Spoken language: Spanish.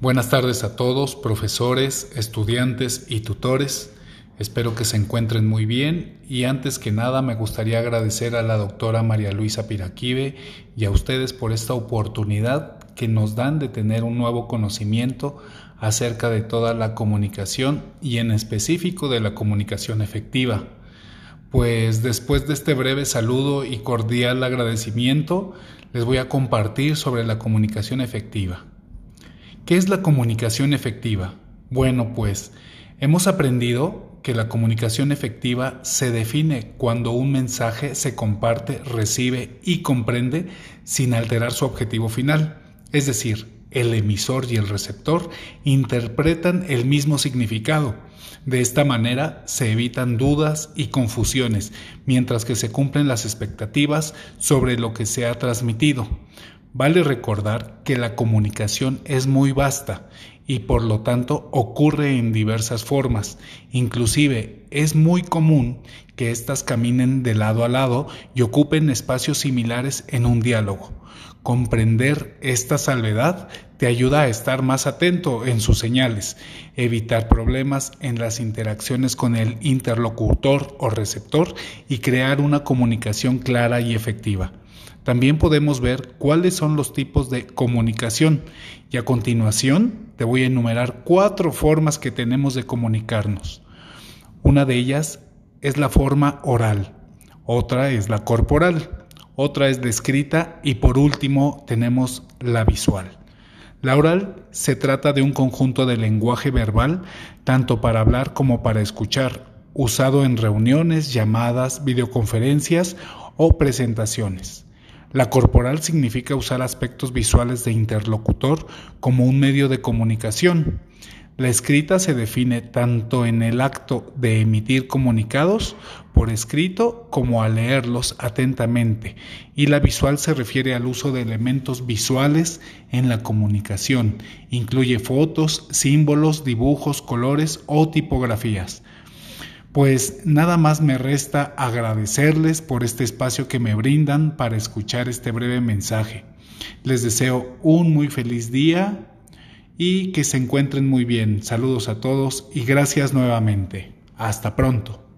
Buenas tardes a todos, profesores, estudiantes y tutores. Espero que se encuentren muy bien y antes que nada me gustaría agradecer a la doctora María Luisa Piraquive y a ustedes por esta oportunidad que nos dan de tener un nuevo conocimiento acerca de toda la comunicación y en específico de la comunicación efectiva. Pues después de este breve saludo y cordial agradecimiento, les voy a compartir sobre la comunicación efectiva. ¿Qué es la comunicación efectiva? Bueno, pues hemos aprendido que la comunicación efectiva se define cuando un mensaje se comparte, recibe y comprende sin alterar su objetivo final. Es decir, el emisor y el receptor interpretan el mismo significado. De esta manera se evitan dudas y confusiones, mientras que se cumplen las expectativas sobre lo que se ha transmitido. Vale recordar que la comunicación es muy vasta y por lo tanto ocurre en diversas formas. Inclusive es muy común que éstas caminen de lado a lado y ocupen espacios similares en un diálogo. Comprender esta salvedad te ayuda a estar más atento en sus señales, evitar problemas en las interacciones con el interlocutor o receptor y crear una comunicación clara y efectiva. También podemos ver cuáles son los tipos de comunicación y a continuación te voy a enumerar cuatro formas que tenemos de comunicarnos. Una de ellas es la forma oral, otra es la corporal, otra es la escrita y por último tenemos la visual. La oral se trata de un conjunto de lenguaje verbal tanto para hablar como para escuchar, usado en reuniones, llamadas, videoconferencias o presentaciones. La corporal significa usar aspectos visuales de interlocutor como un medio de comunicación. La escrita se define tanto en el acto de emitir comunicados por escrito como a leerlos atentamente y la visual se refiere al uso de elementos visuales en la comunicación. Incluye fotos, símbolos, dibujos, colores o tipografías. Pues nada más me resta agradecerles por este espacio que me brindan para escuchar este breve mensaje. Les deseo un muy feliz día y que se encuentren muy bien. Saludos a todos y gracias nuevamente. Hasta pronto.